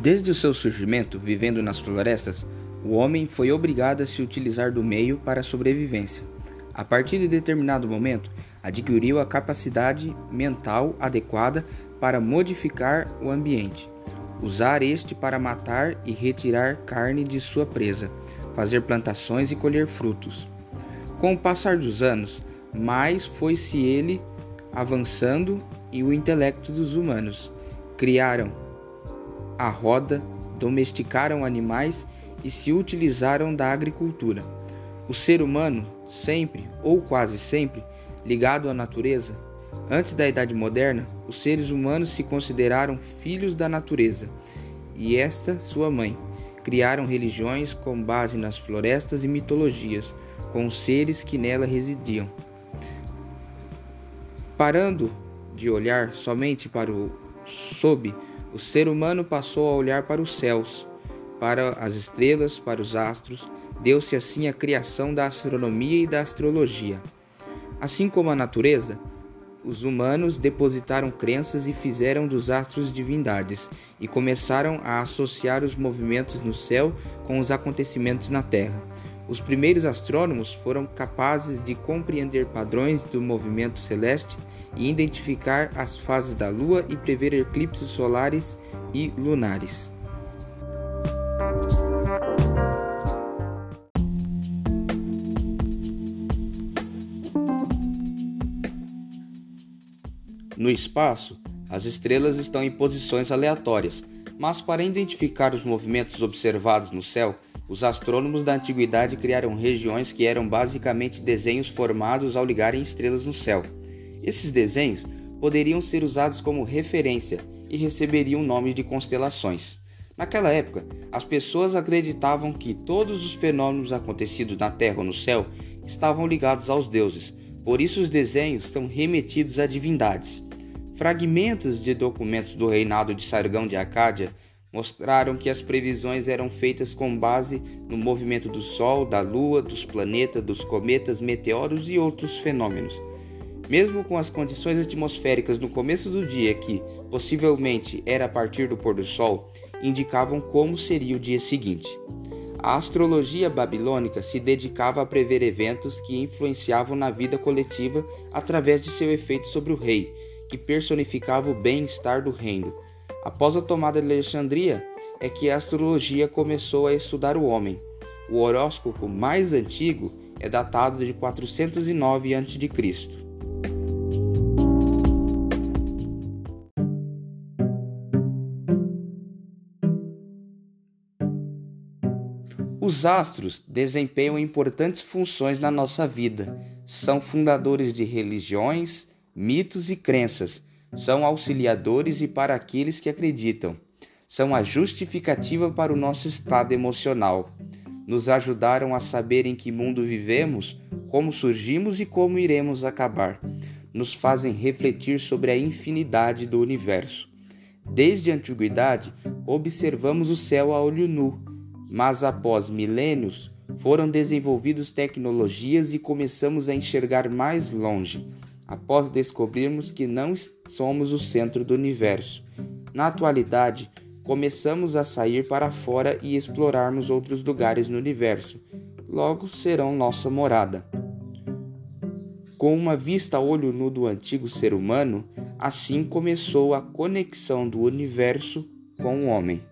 Desde o seu surgimento, vivendo nas florestas, o homem foi obrigado a se utilizar do meio para a sobrevivência. A partir de determinado momento, adquiriu a capacidade mental adequada para modificar o ambiente, usar este para matar e retirar carne de sua presa, fazer plantações e colher frutos. Com o passar dos anos, mais foi-se ele avançando e o intelecto dos humanos. Criaram a roda, domesticaram animais e se utilizaram da agricultura. O ser humano, sempre ou quase sempre, ligado à natureza, antes da Idade Moderna, os seres humanos se consideraram filhos da natureza e esta sua mãe. Criaram religiões com base nas florestas e mitologias, com os seres que nela residiam. Parando de olhar somente para o sob, o ser humano passou a olhar para os céus, para as estrelas, para os astros, deu-se assim a criação da astronomia e da astrologia. Assim como a natureza, os humanos depositaram crenças e fizeram dos astros divindades, e começaram a associar os movimentos no céu com os acontecimentos na terra. Os primeiros astrônomos foram capazes de compreender padrões do movimento celeste e identificar as fases da Lua e prever eclipses solares e lunares. No espaço, as estrelas estão em posições aleatórias, mas para identificar os movimentos observados no céu, os astrônomos da antiguidade criaram regiões que eram basicamente desenhos formados ao ligarem estrelas no céu. Esses desenhos poderiam ser usados como referência e receberiam nomes de constelações. Naquela época, as pessoas acreditavam que todos os fenômenos acontecidos na Terra ou no céu estavam ligados aos deuses, por isso os desenhos são remetidos a divindades. Fragmentos de documentos do reinado de Sargão de Acádia mostraram que as previsões eram feitas com base no movimento do Sol, da Lua, dos planetas, dos cometas, meteoros e outros fenômenos. Mesmo com as condições atmosféricas no começo do dia, que possivelmente era a partir do pôr do sol, indicavam como seria o dia seguinte. A astrologia babilônica se dedicava a prever eventos que influenciavam na vida coletiva através de seu efeito sobre o rei que personificava o bem-estar do reino. Após a tomada de Alexandria, é que a astrologia começou a estudar o homem. O horóscopo mais antigo é datado de 409 a.C. Os astros desempenham importantes funções na nossa vida. São fundadores de religiões, mitos e crenças, são auxiliadores e para aqueles que acreditam. São a justificativa para o nosso estado emocional. Nos ajudaram a saber em que mundo vivemos, como surgimos e como iremos acabar. Nos fazem refletir sobre a infinidade do universo. Desde a antiguidade, observamos o céu a olho nu, mas após milênios foram desenvolvidas tecnologias e começamos a enxergar mais longe após descobrirmos que não somos o centro do universo. Na atualidade, começamos a sair para fora e explorarmos outros lugares no universo. Logo serão nossa morada. Com uma vista a olho nu do antigo ser humano, assim começou a conexão do universo com o homem.